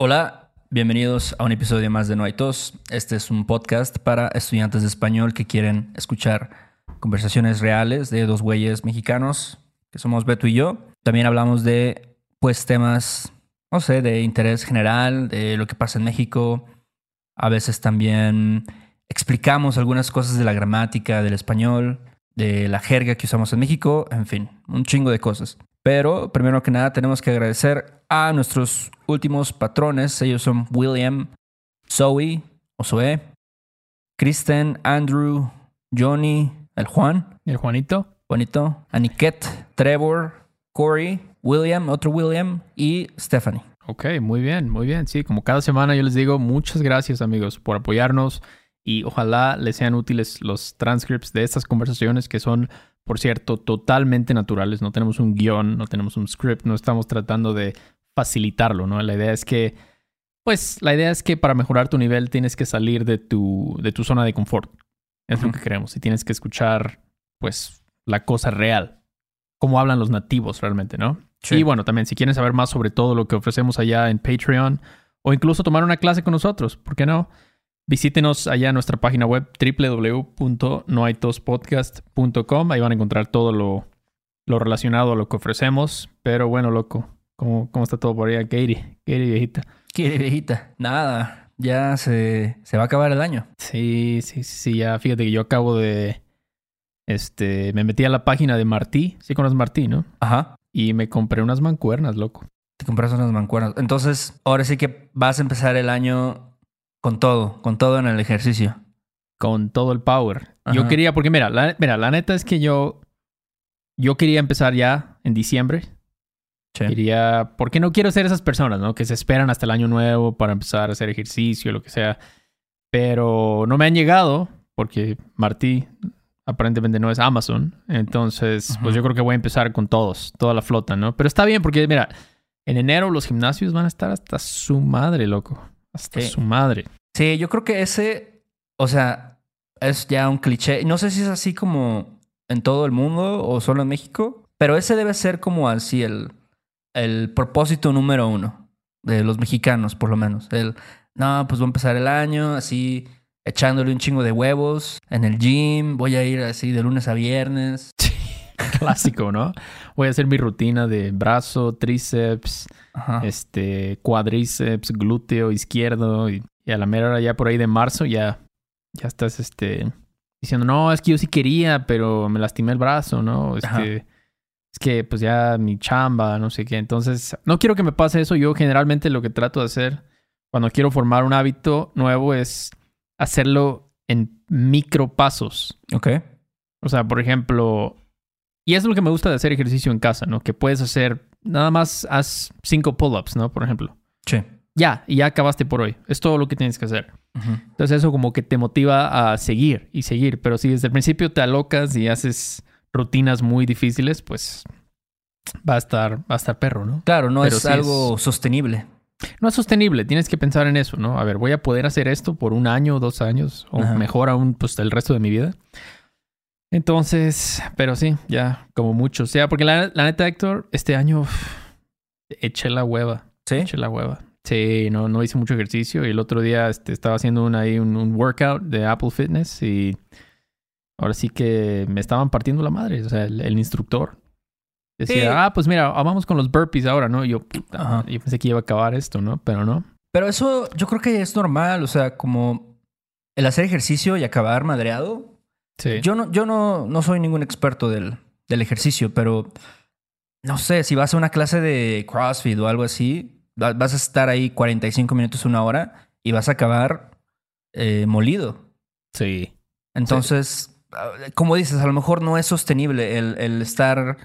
Hola, bienvenidos a un episodio más de No hay tos. Este es un podcast para estudiantes de español que quieren escuchar conversaciones reales de dos güeyes mexicanos, que somos Beto y yo. También hablamos de, pues, temas, no sé, de interés general, de lo que pasa en México. A veces también explicamos algunas cosas de la gramática del español, de la jerga que usamos en México, en fin, un chingo de cosas. Pero primero que nada tenemos que agradecer a nuestros últimos patrones. Ellos son William, Zoe o Zoe, Kristen, Andrew, Johnny, el Juan, El Juanito. Juanito, Aniket, Trevor, Corey, William, otro William y Stephanie. Ok, muy bien, muy bien. Sí, como cada semana yo les digo, muchas gracias amigos por apoyarnos y ojalá les sean útiles los transcripts de estas conversaciones que son, por cierto, totalmente naturales. No tenemos un guion, no tenemos un script, no estamos tratando de facilitarlo, ¿no? La idea es que, pues, la idea es que para mejorar tu nivel tienes que salir de tu, de tu zona de confort. Es lo que queremos. Y tienes que escuchar, pues, la cosa real. Cómo hablan los nativos realmente, ¿no? Sí. Y bueno, también si quieren saber más sobre todo lo que ofrecemos allá en Patreon o incluso tomar una clase con nosotros, ¿por qué no? Visítenos allá en nuestra página web www.noaitospodcast.com. Ahí van a encontrar todo lo, lo relacionado a lo que ofrecemos. Pero bueno, loco, ¿cómo, cómo está todo por allá? Katie, Katie viejita. ¿Qué viejita? Nada, ya se, se va a acabar el año. Sí, sí, sí, ya fíjate que yo acabo de... Este, me metí a la página de Martí, sí conoces Martí, ¿no? Ajá. Y me compré unas mancuernas, loco. Te compras unas mancuernas. Entonces, ahora sí que vas a empezar el año con todo, con todo en el ejercicio. con todo el power. Yo Ajá. quería, porque mira, la, mira, la neta es que yo, yo quería empezar ya en diciembre. Sí. Quería, porque no quiero ser esas personas, ¿no? Que se esperan hasta el año nuevo para empezar a hacer ejercicio, lo que sea. Pero no me han llegado, porque Martí aparentemente no es Amazon. Entonces, Ujú. pues yo creo que voy a empezar con todos, toda la flota, ¿no? Pero está bien, porque mira, en enero los gimnasios van a estar hasta su madre, loco. Hasta Sí. su madre. Sí, yo creo que ese, o sea, es ya un cliché. No sé si es así como en todo el mundo o solo en México, pero ese debe ser como así el, el propósito número uno de los mexicanos, por lo menos. El, no, pues voy a empezar el año así echándole un chingo de huevos en el gym, voy a ir así de lunes a viernes. Clásico, ¿no? Voy a hacer mi rutina de brazo, tríceps, Ajá. este, cuadríceps, glúteo izquierdo y, y a la mera hora ya por ahí de marzo ya, ya estás, este, diciendo, no, es que yo sí quería, pero me lastimé el brazo, ¿no? Este, es que pues ya mi chamba, no sé qué. Entonces, no quiero que me pase eso. Yo generalmente lo que trato de hacer cuando quiero formar un hábito nuevo es hacerlo en micro pasos. Ok. O sea, por ejemplo, y eso es lo que me gusta de hacer ejercicio en casa, ¿no? Que puedes hacer, nada más haz cinco pull-ups, ¿no? Por ejemplo. Sí. Ya, y ya acabaste por hoy. Es todo lo que tienes que hacer. Entonces eso como que te motiva a seguir y seguir. Pero si desde el principio te alocas y haces rutinas muy difíciles, pues va a estar, va a estar perro, ¿no? Claro, no Pero es sí algo sostenible. No es sostenible, tienes que pensar en eso, ¿no? A ver, voy a poder hacer esto por un año, dos años, o Ajá. mejor aún, pues el resto de mi vida. Entonces, pero sí, ya, como mucho. O sea, porque la, la neta, Héctor, este año uf, eché la hueva, Sí. eché la hueva. Sí, no, no hice mucho ejercicio y el otro día este, estaba haciendo un, ahí un, un workout de Apple Fitness y ahora sí que me estaban partiendo la madre. O sea, el, el instructor decía, Sí. ah, pues mira, vamos con los burpees ahora, ¿no? Y yo, puta, Ajá. yo pensé que iba a acabar esto, ¿no? Pero no. Pero eso yo creo que es normal, o sea, como el hacer ejercicio y acabar madreado. Sí. Yo no, yo no, no soy ningún experto del, del ejercicio, pero no sé, si vas a una clase de CrossFit o algo así, vas a estar ahí 45 minutos, una hora y vas a acabar eh, molido. Sí. Entonces, ah, como dices, a lo mejor no es sostenible el, el estar,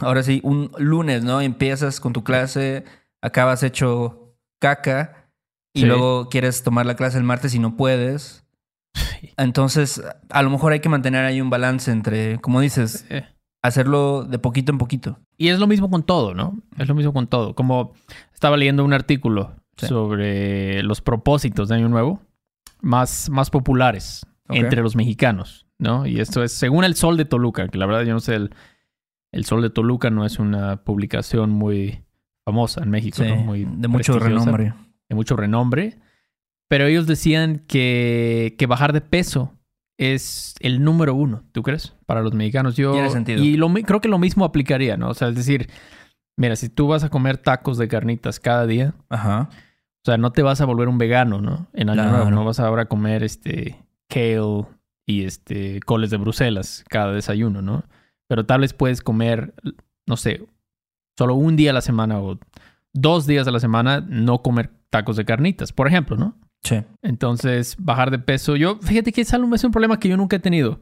ahora sí, un lunes, ¿no? Empiezas con tu clase, acabas hecho caca y Sí. luego quieres tomar la clase el martes y no puedes. Entonces, a lo mejor hay que mantener ahí un balance entre, como dices, hacerlo de poquito en poquito. Y es lo mismo con todo, ¿no? Es lo mismo con todo. Como estaba leyendo un artículo Sí. sobre los propósitos de Año Nuevo más, más populares entre los mexicanos, ¿no? Y esto es según el Sol de Toluca, que la verdad yo no sé, el, el Sol de Toluca no es una publicación muy famosa en México, Sí, ¿no? Muy de mucho renombre. De mucho renombre. Pero ellos decían que, que bajar de peso es el número uno, ¿tú crees? Para los mexicanos. Yo, Tiene sentido. Y lo, creo que lo mismo aplicaría, ¿no? O sea, es decir, mira, si tú vas a comer tacos de carnitas cada día, Ajá. o sea, no te vas a volver un vegano, ¿no? En año Claro. nuevo, no vas a ahora a comer este kale y este coles de Bruselas cada desayuno, ¿no? Pero tal vez puedes comer, no sé, solo un día a la semana o dos días a la semana no comer tacos de carnitas, por ejemplo, ¿no? Sí. Entonces, bajar de peso, yo, fíjate que es, un problema que yo nunca he tenido.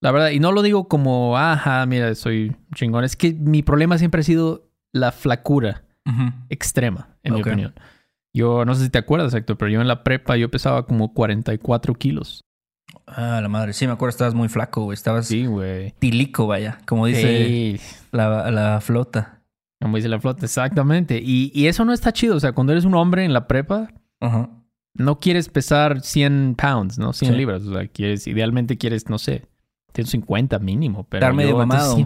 La verdad, y no lo digo como, ajá, mira, soy chingón. Es que mi problema siempre ha sido la flacura extrema, en mi opinión. Yo no sé si te acuerdas, Héctor, pero yo en la prepa yo pesaba como 44 kilos. Ah, la madre. Sí, me acuerdo, estabas muy flaco, güey. Estabas Sí, güey. tilico, vaya. Como dice la, la flota. como dice la flota, exactamente. Y, y eso no está chido. O sea, cuando eres un hombre en la prepa, Ajá. No quieres pesar 100 pounds, ¿no? 100 Sí. libras. O sea, quieres, idealmente quieres, no sé, 150 mínimo. Pero Estar medio mamado.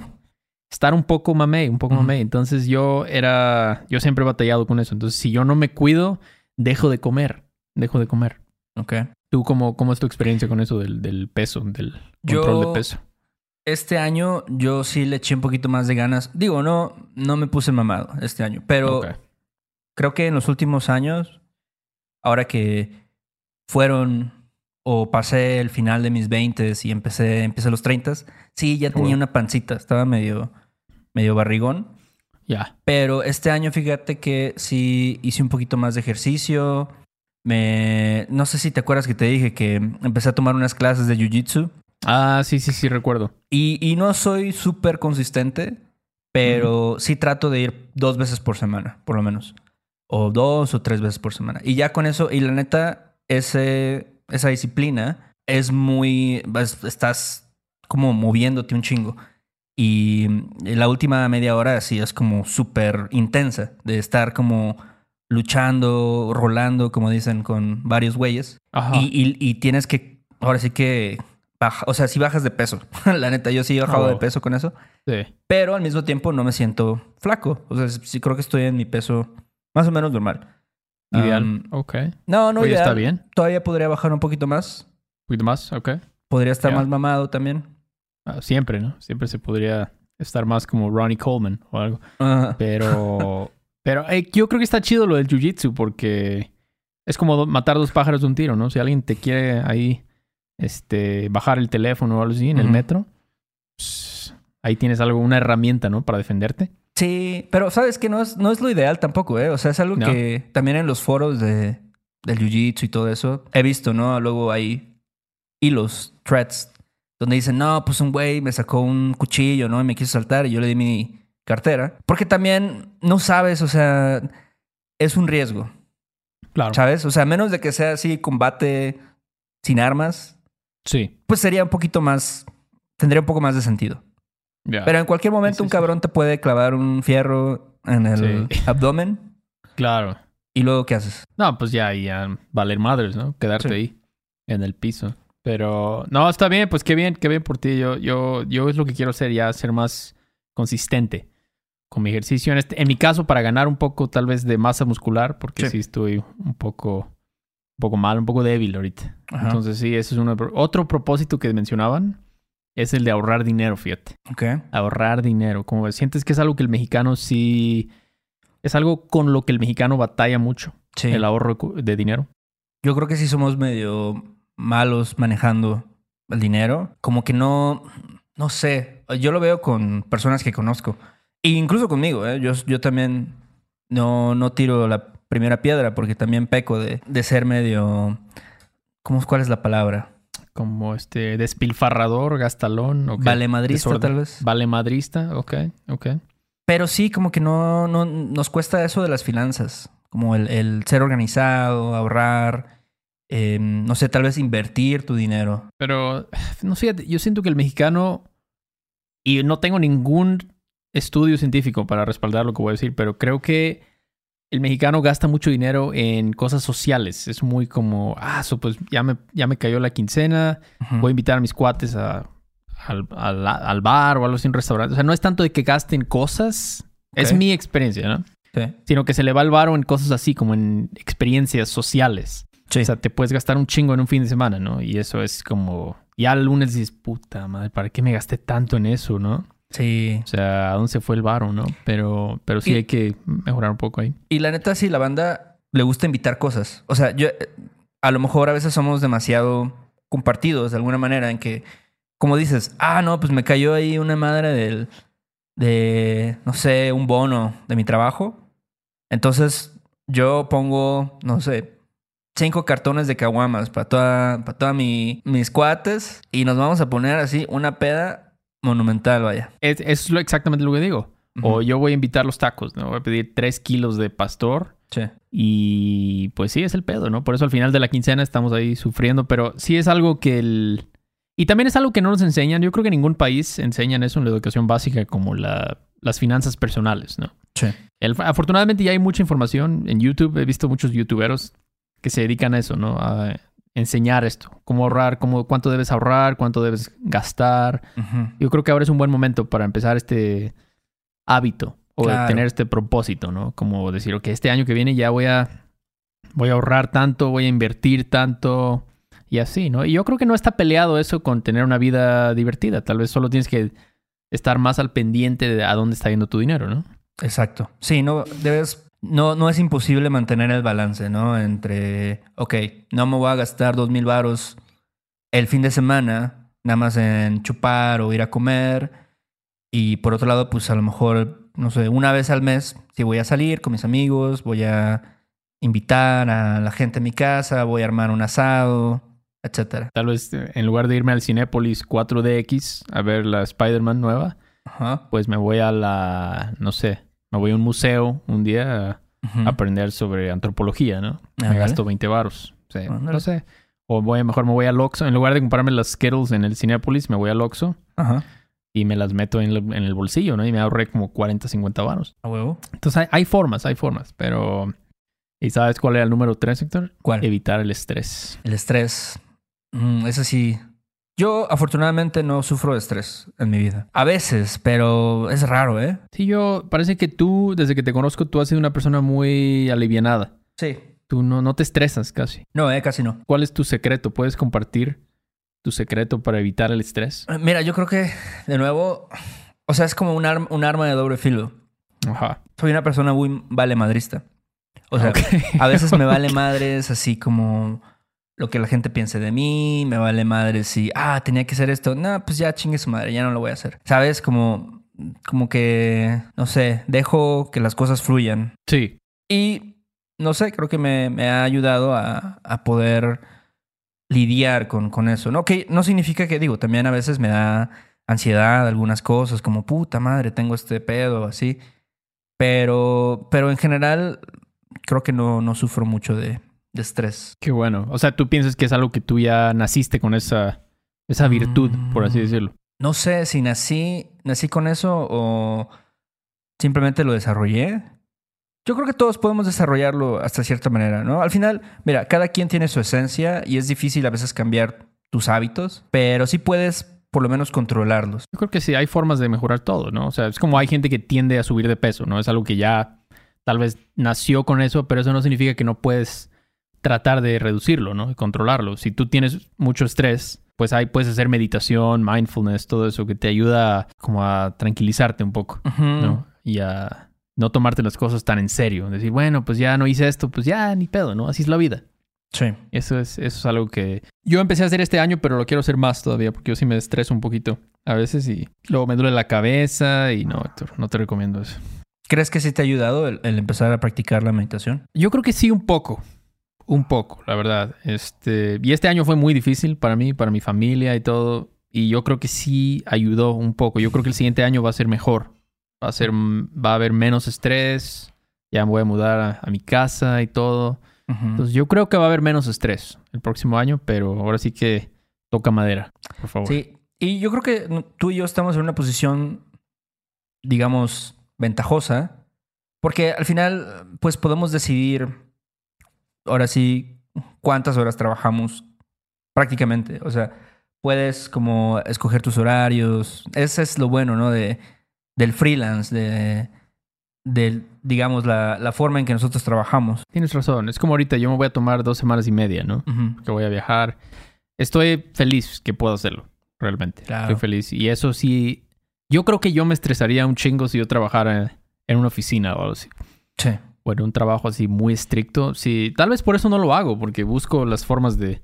estar un poco mamey, un poco mamey. Entonces yo era, yo siempre he batallado con eso. Entonces si yo no me cuido, dejo de comer, dejo de comer. Ok. ¿Tú cómo, cómo es tu experiencia con eso del, del peso, del control Yo- de peso? Este año yo sí le eché un poquito más de ganas. Digo, no, no me puse mamado este año, pero creo que en los últimos años, ahora que fueron o pasé el final de mis 20 y empecé, empecé los 30, sí, ya tenía una pancita, estaba medio, medio barrigón. Ya. Pero este año fíjate que sí hice un poquito más de ejercicio. Me, no sé si te acuerdas que te dije que empecé a tomar unas clases de Jiu-Jitsu. Ah, sí, sí, sí, recuerdo. Y, y no soy súper consistente, pero sí trato de ir dos veces por semana, por lo menos. O dos o tres veces por semana. Y ya con eso, y la neta, ese, esa disciplina es muy... vas- estás como moviéndote un chingo. Y la última media hora sí es como súper intensa, de estar como luchando, rolando, como dicen, con varios güeyes. Y, y- y tienes que, ahora sí que, baja, o sea, si bajas de peso. la neta, yo sí he bajado Oh. de peso con eso. Sí. Pero al mismo tiempo no me siento flaco. O sea, sí creo que estoy en mi peso más o menos normal. Ideal. Um, ok. no, no Oye, ideal. está bien. Todavía podría bajar un poquito más. Un poquito más, ok. Podría estar más mamado también. Ah, siempre, ¿no? Siempre se podría estar más como Ronnie Coleman o algo. Ajá. Pero, pero eh, yo creo que está chido lo del jiu-jitsu porque es como matar dos pájaros de un tiro, ¿no? Si alguien te quiere ahí este, bajar el teléfono o algo así en el metro, pues, ahí tienes algo, una herramienta, ¿no? Para defenderte. Sí, pero sabes que no es, no es lo ideal tampoco, ¿eh? O sea, es algo No. que también en los foros de, del jiu-jitsu y todo eso he visto, ¿no? Luego hay hilos, threads, donde dicen, no, pues un güey me sacó un cuchillo, ¿no? Y me quiso saltar y yo le di mi cartera. Porque también no sabes, o sea, es un riesgo, Claro. ¿sabes? O sea, a menos de que sea así combate sin armas, Sí. pues sería un poquito más, tendría un poco más de sentido. Ya. Pero en cualquier momento Sí, un cabrón te puede clavar un fierro en el abdomen Claro. y luego ¿qué haces? No, pues ya, ya valer madres, ¿no? Quedarte ahí en el piso. Pero no, está bien, pues qué bien, qué bien por ti. Yo, yo, yo es lo que quiero hacer ya, ser más consistente con mi ejercicio. En, este, en mi caso, para ganar un poco tal vez de masa muscular, porque sí, Sí. estoy un poco, un poco mal, un poco débil ahorita. Ajá. Entonces sí, ese es uno. de- Otro propósito que mencionaban es el de ahorrar dinero, fíjate. Ok. Ahorrar dinero. Como ves, sientes que es algo que el mexicano sí... Es algo con lo que el mexicano batalla mucho, Sí. el ahorro de dinero. Yo creo que sí somos medio malos manejando el dinero. Como que no, no sé. Yo lo veo con personas que conozco. E incluso conmigo, ¿eh? Yo, yo también no, no tiro la primera piedra porque también peco de, de ser medio... ¿Cómo, ¿Cuál es la palabra? Como este despilfarrador, gastalón. ok. Vale madrista, Desorden. tal vez. Vale madrista, ok, ok. Pero sí, como que no, no nos cuesta eso de las finanzas. Como el, el ser organizado, ahorrar, eh, no sé, tal vez invertir tu dinero. Pero, no sé, yo siento que el mexicano, y no tengo ningún estudio científico para respaldar lo que voy a decir, pero creo que el mexicano gasta mucho dinero en cosas sociales. Es muy como, ah, so, pues ya me, ya me cayó la quincena, voy a invitar a mis cuates a- al, al- al bar o algo así, un restaurante. O sea, no es tanto de que gasten cosas. Es mi experiencia, ¿no? Sí. sino que se le va el varo en cosas así, como en experiencias sociales. Sí. O sea, te puedes gastar un chingo en un fin de semana, ¿no? Y eso es como... Ya el lunes dices, puta madre, ¿para qué me gasté tanto en eso, no? Sí. O sea, ¿a dónde se fue el varo, no? Pero, pero sí Y- hay que mejorar un poco ahí. Y la neta, sí, la banda le gusta invitar cosas. O sea, yo a lo mejor a veces somos demasiado compartidos de alguna manera en que, como dices, ah, no, pues me cayó ahí una madre del, de, no sé, un bono de mi trabajo. Entonces yo pongo, no sé, cinco cartones de caguamas para toda, para toda mi, mis cuates y nos vamos a poner así una peda monumental, vaya. Es, es lo, exactamente lo que digo. O yo voy a invitar los tacos, ¿no? Voy a pedir tres kilos de pastor Sí. y pues sí, es el pedo, ¿no? Por eso al final de la quincena estamos ahí sufriendo, pero sí es algo que el... Y también es algo que no nos enseñan. Yo creo que en ningún país enseñan eso en la educación básica como la, las finanzas personales, ¿no? Sí. El- afortunadamente ya hay mucha información en YouTube. He visto muchos youtuberos que se dedican a eso, ¿no? A enseñar esto. Cómo ahorrar, cómo, cuánto debes ahorrar, cuánto debes gastar. Yo creo que ahora es un buen momento para empezar este hábito o Claro. tener este propósito, ¿no? Como decir, ok, este año que viene ya voy a, voy a ahorrar tanto, voy a invertir tanto y así, ¿no? Y yo creo que no está peleado eso con tener una vida divertida. Tal vez solo tienes que estar más al pendiente de a dónde está yendo tu dinero, ¿no? Exacto. Sí, no debes. No, no es imposible mantener el balance, ¿no? Entre, ok, no me voy a gastar dos mil varos el fin de semana, nada más en chupar o ir a comer. Y por otro lado, pues a lo mejor, no sé, una vez al mes, si voy a salir con mis amigos, voy a invitar a la gente a mi casa, voy a armar un asado, etcétera. Tal vez en lugar de irme al Cinépolis 4DX a ver la Spider-Man nueva, Ajá. pues me voy a la, no sé, me voy a un museo un día a aprender sobre antropología, ¿no? Me gasto 20 varos. Sí, Ándale. no sé. O voy, mejor me voy al Oxxo. En lugar de comprarme las Skittles en el Cinepolis, me voy al Oxxo Ajá. y me las meto en, el- en el bolsillo, ¿no? Y me ahorré como 40, 50 varos. A huevo. Entonces hay, hay formas, hay formas. Pero... ¿Y sabes cuál era el número 3, Héctor? ¿Cuál? Evitar el estrés. El estrés. Mm, ese sí. Yo afortunadamente no sufro de estrés en mi vida. A veces, pero es raro, ¿eh? Sí, yo... Parece que tú, desde que te conozco, tú has sido una persona muy alivianada. Sí. Tú no, no te estresas casi. No, eh, casi no. ¿Cuál es tu secreto? ¿Puedes compartir tu secreto para evitar el estrés? Eh, Mira, yo creo que, de nuevo, o sea, es como un, arma- un arma de doble filo. Ajá. Soy una persona muy vale madrista. O sea, a veces me vale madres así como lo que la gente piense de mí, me vale madres si, ah, tenía que hacer esto. No, pues ya chingue su madre, ya no lo voy a hacer. ¿Sabes? Como, como que, no sé, dejo que las cosas fluyan. Sí. Y no sé, creo que me, me ha ayudado a, a poder lidiar con, con eso. ¿no? Que no significa que, digo, también a veces me da ansiedad algunas cosas, como puta madre, tengo este pedo, así. Pero, pero en general, creo que no, no sufro mucho de, de estrés. Qué bueno. O sea, tú piensas que es algo que tú ya naciste con esa, esa virtud, por así Mm. decirlo. No sé si nací, nací con eso o simplemente lo desarrollé. Yo creo que todos podemos desarrollarlo hasta cierta manera, ¿no? Al final, mira, cada quien tiene su esencia y es difícil a veces cambiar tus hábitos, pero sí puedes por lo menos controlarlos. Yo creo que sí, hay formas de mejorar todo, ¿no? O sea, es como hay gente que tiende a subir de peso, ¿no? Es algo que ya tal vez nació con eso, pero eso no significa que no puedes tratar de reducirlo, ¿no? Y controlarlo. Si tú tienes mucho estrés, pues ahí puedes hacer meditación, mindfulness, todo eso que te ayuda como a tranquilizarte un poco. ¿no? Y a no tomarte las cosas tan en serio. Decir, bueno, pues ya no hice esto, pues ya ni pedo, ¿no? Así es la vida. Sí. Eso es, eso es algo que yo empecé a hacer este año, pero lo quiero hacer más todavía porque yo sí me estreso un poquito a veces y luego me duele la cabeza y no, Héctor, no te recomiendo eso. ¿Crees que sí te ha ayudado el, el empezar a practicar la meditación? Yo creo que sí un poco, un poco, la verdad. Este, y este año fue muy difícil para mí, para mi familia y todo, y yo creo que sí ayudó un poco. Yo creo que el siguiente año va a ser mejor. Va a ser va a haber menos estrés. Ya me voy a mudar a, a mi casa y todo. Entonces yo creo que va a haber menos estrés el próximo año, pero ahora sí que toca madera, por favor. Sí, y yo creo que tú y yo estamos en una posición, digamos, ventajosa, porque al final, pues podemos decidir, ahora sí, cuántas horas trabajamos prácticamente. O sea, puedes como escoger tus horarios. Ese es lo bueno, ¿no? De, del freelance, de, de, digamos, la, la forma en que nosotros trabajamos. Tienes razón. Es como ahorita, yo me voy a tomar dos semanas y media, ¿no? Que voy a viajar. Estoy feliz que puedo hacerlo, realmente. Claro. Estoy feliz. Y eso sí, yo creo que yo me estresaría un chingo si yo trabajara en una oficina o algo así. Sí. O en un trabajo así muy estricto. Sí, tal vez por eso no lo hago, porque busco las formas de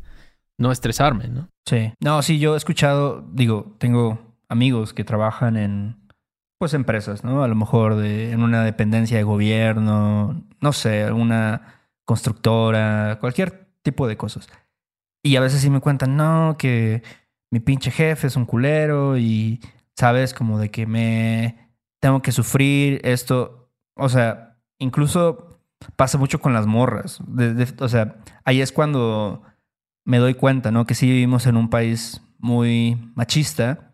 no estresarme, ¿no? Sí. No, sí, yo he escuchado, digo, tengo amigos que trabajan en, pues, empresas, ¿no? A lo mejor de, en una dependencia de gobierno, no sé, alguna constructora, cualquier tipo de cosas. Y a veces sí me cuentan, no, que mi pinche jefe es un culero y, ¿sabes? Como de que me tengo que sufrir esto. O sea, incluso pasa mucho con las morras. O sea, ahí es cuando me doy cuenta, ¿no? Que sí vivimos en un país muy machista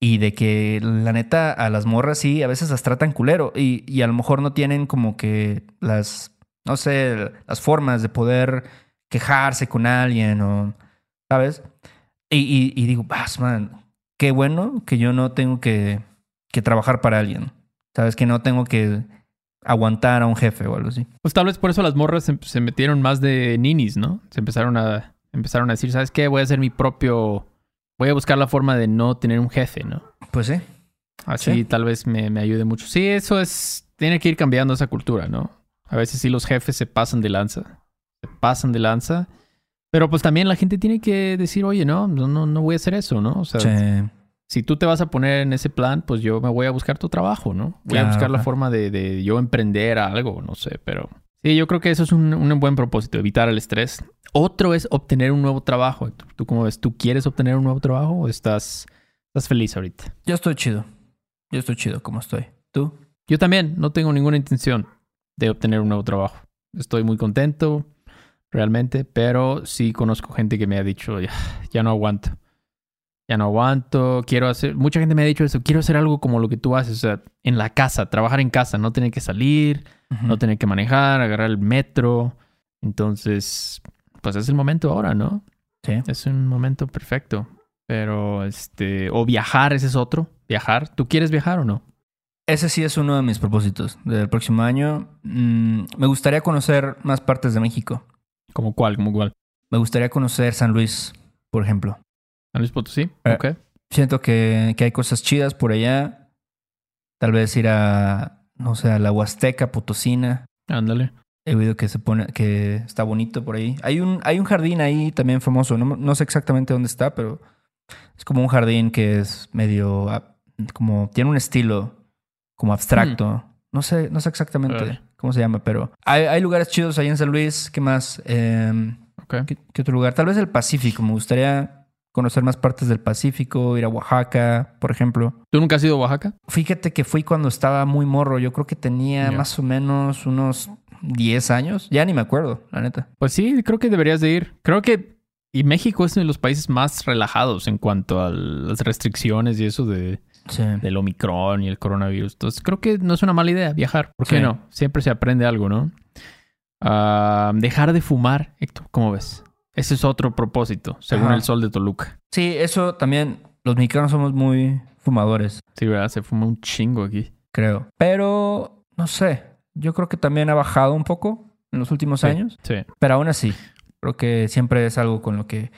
y de que la neta a las morras sí a veces las tratan culero y, y a lo mejor no tienen como que las, no sé, las formas de poder quejarse con alguien o, ¿sabes? Y, y- y digo, "Vas, man, qué bueno que yo no tengo que, que trabajar para alguien, ¿sabes? Que no tengo que aguantar a un jefe o algo así. Pues tal vez por eso las morras se, se metieron más de ninis, ¿no? Se empezaron a, empezaron a decir, ¿sabes qué? Voy a hacer mi propio... Voy a buscar la forma de no tener un jefe, ¿no? Pues sí. Así Sí. tal vez me, me ayude mucho. Sí, eso es... Tiene que ir cambiando esa cultura, ¿no? A veces sí los jefes se pasan de lanza. Se pasan de lanza. Pero pues también la gente tiene que decir, oye, no, no, no, no voy a hacer eso, ¿no? O sea, Sí. Si tú te vas a poner en ese plan, pues yo me voy a buscar tu trabajo, ¿no? Voy a Claro, buscar la forma de, de yo emprender algo, no sé, pero... Sí, yo creo que eso es un, un buen propósito, evitar el estrés. Otro es obtener un nuevo trabajo. Héctor. ¿Tú cómo ves? ¿Tú quieres obtener un nuevo trabajo o estás, estás feliz ahorita? Yo estoy chido. Yo estoy chido como estoy. ¿Tú? Yo también no tengo ninguna intención de obtener un nuevo trabajo. Estoy muy contento, realmente, pero sí conozco gente que me ha dicho, ya, ya no aguanto. Ya no aguanto, quiero hacer... Mucha gente me ha dicho eso, quiero hacer algo como lo que tú haces, o sea, en la casa, trabajar en casa, no tener que salir, no tener que manejar, agarrar el metro. Entonces, pues es el momento ahora, ¿no? Sí. Es un momento perfecto. Pero, este, o viajar, ese es otro. Viajar. ¿Tú quieres viajar o no? Ese sí es uno de mis propósitos del próximo año. Mm, me gustaría conocer más partes de México. ¿Como cuál? ¿Como cuál? Me gustaría conocer San Luis, por ejemplo. San Luis Potosí. Eh. Ok. Siento que, que hay cosas chidas por allá. Tal vez ir a, no sé, a la Huasteca Potosina. Ándale. He oído que se pone, que está bonito por ahí. Hay un, hay un jardín ahí también famoso. No, no sé exactamente dónde está, pero es como un jardín que es medio, ah, como, tiene un estilo como abstracto. No sé, no sé exactamente cómo se llama, pero hay, hay lugares chidos ahí en San Luis. ¿Qué más? Eh, Ok. ¿qué, qué otro lugar? Tal vez el Pacífico. Me gustaría conocer más partes del Pacífico, ir a Oaxaca, por ejemplo. ¿Tú nunca has ido a Oaxaca? Fíjate que fui cuando estaba muy morro. Yo creo que tenía más o menos unos 10 años. Ya ni me acuerdo, la neta. Pues sí, creo que deberías de ir. Creo que... Y México es uno de los países más relajados en cuanto a las restricciones y eso de, Sí. del Omicron y el coronavirus. Entonces creo que no es una mala idea viajar. ¿Por qué Sí. no? Siempre se aprende algo, ¿no? Ah, dejar de fumar, Héctor, ¿cómo ves? Ese es otro propósito, según Ajá. el sol de Toluca. Sí, eso también. Los mexicanos somos muy fumadores, Sí, ¿verdad? Se fuma un chingo aquí. creo. Pero, no sé. Yo creo que también ha bajado un poco en los últimos Sí, años. Sí. Pero aún así, creo que siempre es algo con lo que,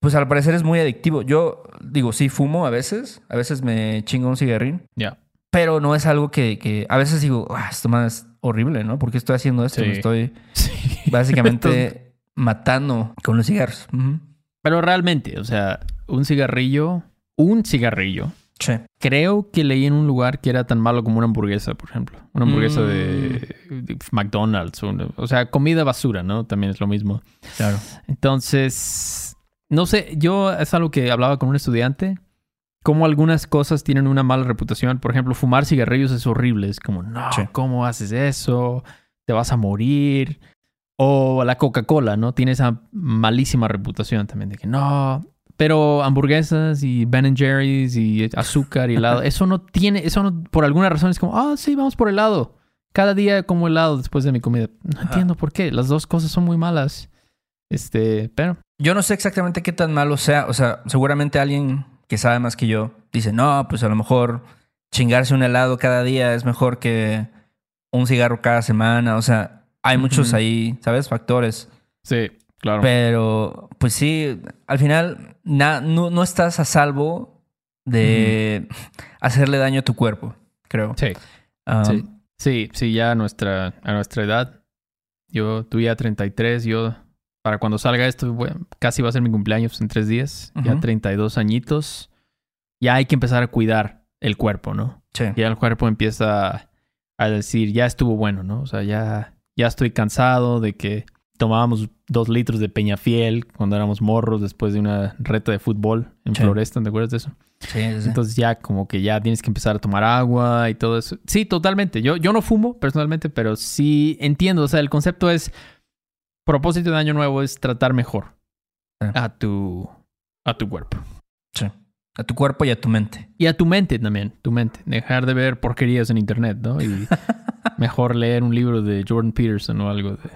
pues al parecer es muy adictivo. Yo digo, sí, fumo a veces. A veces me chingo un cigarrín. Ya. Pero no es algo que, que a veces digo, ah, esto más es horrible, ¿no? ¿Por qué estoy haciendo esto? Sí. Estoy Sí. básicamente matando con los cigarros. Pero realmente, o sea, un cigarrillo, un cigarrillo. Sí. Creo que leí en un lugar que era tan malo como una hamburguesa, por ejemplo. Una hamburguesa Mm. de, de McDonald's. O, o sea, comida basura, ¿no? También es lo mismo. Claro. Entonces, no sé, yo es algo que hablaba con un estudiante. Como algunas cosas tienen una mala reputación. Por ejemplo, fumar cigarrillos es horrible. Es como, no, Sí. ¿cómo haces eso? Te vas a morir. O la Coca-Cola, ¿no? Tiene esa malísima reputación también de que no. Pero hamburguesas y Ben Jerry's y azúcar y helado, eso no tiene, eso no, por alguna razón es como, ah, sí, vamos por helado. Cada día como helado después de mi comida. No Ajá. entiendo por qué. Las dos cosas son muy malas. Este, pero Yo no sé exactamente qué tan malo sea. O sea, seguramente alguien que sabe más que yo dice, no, pues a lo mejor chingarse un helado cada día es mejor que un cigarro cada semana. O sea, hay muchos ahí, ¿sabes? Factores. Sí, claro. Pero, pues sí, al final na- no, no estás a salvo de hacerle daño a tu cuerpo, creo. Sí, Um, sí. Sí, sí, ya a nuestra, a nuestra edad. Yo, tú ya 33, yo, para cuando salga esto, bueno, casi va a ser mi cumpleaños en tres días. Ya Ujú. 32 añitos. Ya hay que empezar a cuidar el cuerpo, ¿no? sí. Ya el cuerpo empieza a decir, ya estuvo bueno, ¿no? O sea, ya, ya estoy cansado de que tomábamos dos litros de Peñafiel cuando éramos morros después de una reta de fútbol en Sí. Floresta, ¿te acuerdas de eso? Sí, sí. Entonces ya como que ya tienes que empezar a tomar agua y todo eso. Sí, totalmente. Yo, yo no fumo personalmente, pero sí entiendo. O sea, el concepto es, propósito de año nuevo es tratar mejor Sí. a tu, a tu cuerpo. Sí. A tu cuerpo y a tu mente. Y a tu mente también, tu mente. Dejar de ver porquerías en internet, ¿no? Y mejor leer un libro de Jordan Peterson o algo de,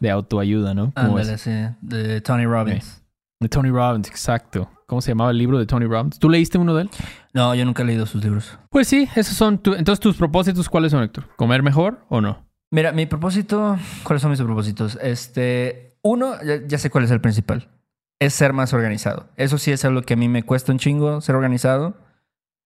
de autoayuda, ¿no? ¿Cómo Ándale, sí. De Tony Robbins. De Tony Robbins, exacto. ¿Cómo se llamaba el libro de Tony Robbins? ¿Tú leíste uno de él? No, yo nunca he leído sus libros. Pues sí, esos son. tu- entonces, tus propósitos, ¿cuáles son, Héctor? ¿Comer mejor o no? Mira, mi propósito, ¿cuáles son mis propósitos? Este, uno, ya, ya sé cuál es el principal. Es ser más organizado. Eso sí es algo que a mí me cuesta un chingo ser organizado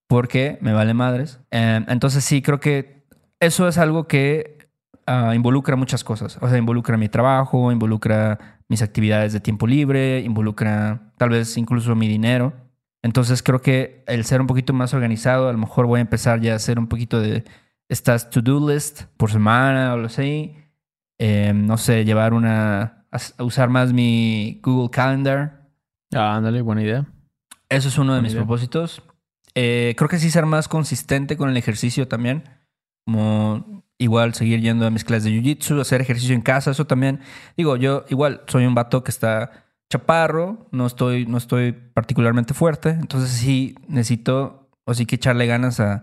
porque me vale madres. Eh, entonces sí, creo que eso es algo que ah, involucra muchas cosas. O sea, involucra mi trabajo, involucra mis actividades de tiempo libre, involucra tal vez incluso mi dinero. Entonces creo que el ser un poquito más organizado, a lo mejor voy a empezar ya a hacer un poquito de estas to-do list por semana o lo así. Eh, no sé, llevar una... a usar más mi Google Calendar. Ah, ándale, buena idea. Eso es uno de Buena mis idea. propósitos. Eh, creo que sí ser más consistente con el ejercicio también. Como igual seguir yendo a mis clases de Jiu-Jitsu, hacer ejercicio en casa, eso también. Digo, yo igual soy un vato que está chaparro, no estoy, no estoy particularmente fuerte, entonces sí necesito, o sí que echarle ganas a,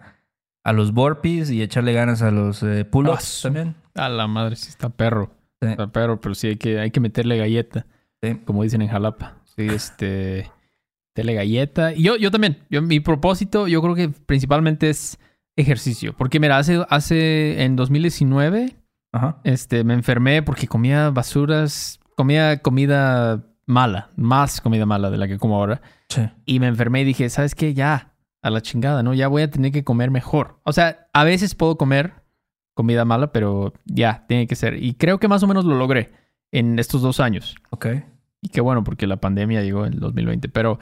a los burpees y echarle ganas a los eh, Ah, pull-ups también. A la madre, sí está perro. Sí. Está perro, pero sí hay que, hay que meterle galleta, Sí. como dicen en Jalapa. Sí, este. Meterle galleta. Y yo, yo también. Yo, mi propósito, yo creo que principalmente es ejercicio. Porque, mira, hace, hace en 2019, Ajá. este, me enfermé porque comía basuras, comía comida mala, más comida mala de la que como ahora. Sí. Y me enfermé y dije, ¿sabes qué? Ya, a la chingada, ¿no? Ya voy a tener que comer mejor. O sea, a veces puedo comer comida mala, pero ya, tiene que ser. Y creo que más o menos lo logré en estos dos años. Ok. Y qué bueno, porque la pandemia llegó en el 2020. Pero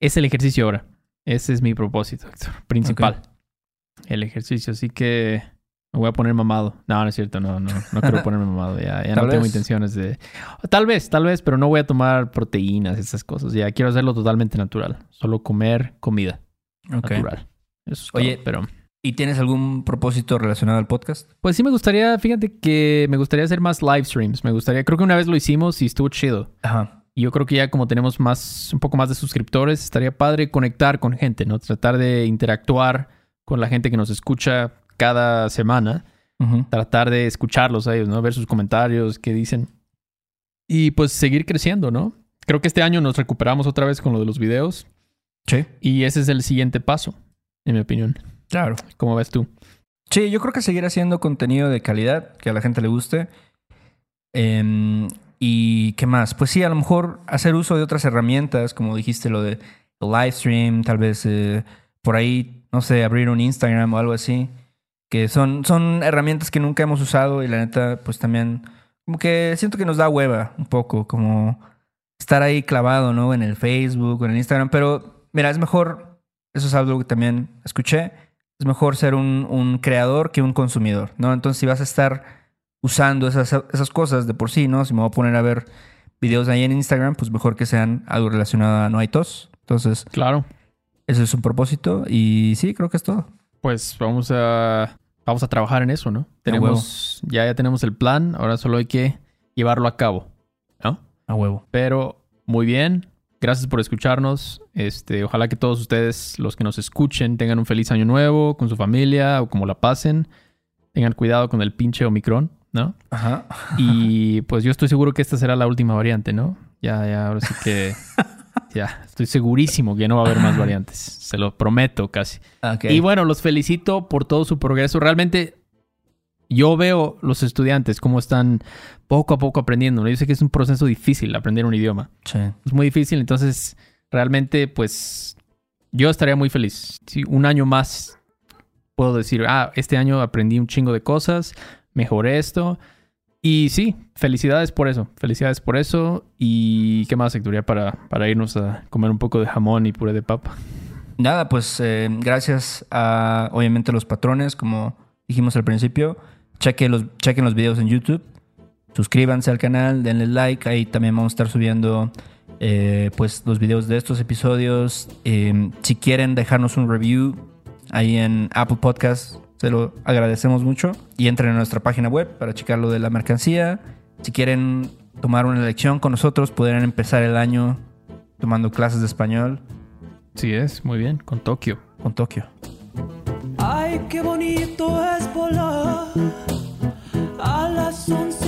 es el ejercicio ahora. Ese es mi propósito, Héctor, principal. El ejercicio. Así que me voy a poner mamado. No, no es cierto. No, no, no quiero ponerme mamado. Ya, ya no tengo intenciones de... Tal vez, tal vez, pero no voy a tomar proteínas, esas cosas. Ya quiero hacerlo totalmente natural. Solo comer comida Ok. natural. Eso es Oye, todo, pero... ¿Y tienes algún propósito relacionado al podcast? Pues sí me gustaría, fíjate que me gustaría hacer más live streams. Me gustaría, creo que una vez lo hicimos y estuvo chido. Ajá. Y yo creo que ya como tenemos más, un poco más de suscriptores, estaría padre conectar con gente, ¿no? Tratar de interactuar con la gente que nos escucha cada semana. Tratar de escucharlos a ellos, ¿no? Ver sus comentarios, qué dicen. Y pues seguir creciendo, ¿no? Creo que este año nos recuperamos otra vez con lo de los videos. Sí. Y ese es el siguiente paso, en mi opinión. Claro. ¿Cómo ves tú? Sí, yo creo que seguir haciendo contenido de calidad, que a la gente le guste. Em, ¿Y qué más? Pues sí, a lo mejor hacer uso de otras herramientas, como dijiste, lo de live stream, tal vez eh, por ahí, no sé, abrir un Instagram o algo así. Que son, son herramientas que nunca hemos usado y la neta, pues también, como que siento que nos da hueva un poco, como estar ahí clavado, ¿no? En el Facebook o en el Instagram. Pero mira, es mejor, eso es algo que también escuché, es mejor ser un, un creador que un consumidor, ¿no? Entonces, si vas a estar usando esas, esas cosas de por sí, ¿no? Si me voy a poner a ver videos ahí en Instagram, pues mejor que sean algo relacionado a No hay tos. Entonces, Claro. Ese es un propósito y sí, creo que es todo. Pues vamos a vamos a trabajar en eso, ¿no? Tenemos ya ya tenemos el plan, ahora solo hay que llevarlo a cabo, ¿no? A huevo. Pero muy bien, gracias por escucharnos. Este, ojalá que todos ustedes los que nos escuchen tengan un feliz año nuevo con su familia o como la pasen. Tengan cuidado con el pinche Omicron, ¿no? Ajá. Y pues yo estoy seguro que esta será la última variante, ¿no? Ya ya ahora sí que ya estoy segurísimo que no va a haber más variantes, se lo prometo casi. Ok. Y bueno, los felicito por todo su progreso. Realmente yo veo los estudiantes cómo están poco a poco aprendiendo. Yo sé que es un proceso difícil aprender un idioma. Sí. Es muy difícil, entonces realmente pues yo estaría muy feliz. Si un año más puedo decir, ah, este año aprendí un chingo de cosas, mejoré esto. Y sí, felicidades por eso, felicidades por eso. ¿Y qué más, Hectoría, para, para irnos a comer un poco de jamón y puré de papa? Nada, pues eh, gracias a obviamente los patrones, como dijimos al principio. Chequen los, los videos en YouTube. Suscríbanse al canal, denle like. Ahí también vamos a estar subiendo eh, pues los videos de estos episodios. Eh, si quieren dejarnos un review ahí en Apple Podcasts, se lo agradecemos mucho. Y entren a nuestra página web para checar lo de la mercancía. Si quieren tomar una lección con nosotros, podrán empezar el año tomando clases de español Sí es, muy bien, con Tokio. con Tokio. Ay, qué bonito es volar a las 11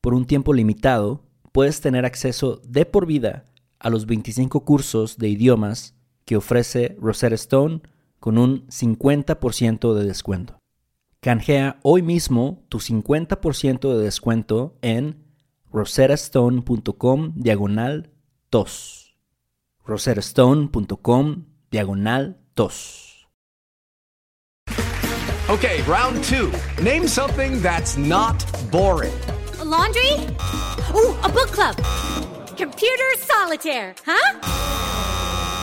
Por un tiempo limitado, puedes tener acceso de por vida a los 25 cursos de idiomas que ofrece Rosetta Stone con un 50% de descuento. Canjea hoy mismo tu 50% de descuento en rosettastone.com diagonal tos. rosettastone.com diagonal tos. Okay, round two. Name something that's not boring. A laundry? Ooh, a book club. Computer solitaire, huh?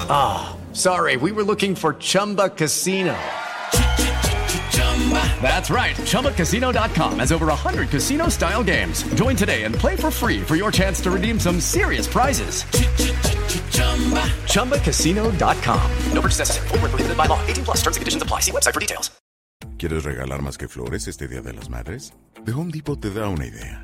Ah, sorry, we were looking for Chumba Casino. That's right. ChumbaCasino.com has over 100 casino style games. Join today and play for free for your chance to redeem some serious prizes. ChumbaCasino.com. No purchase necessary. Void where prohibited by law. 18 plus terms and conditions apply. See website for details. ¿Quieres regalar más que flores este Día de las Madres? The Home Depot te da una idea.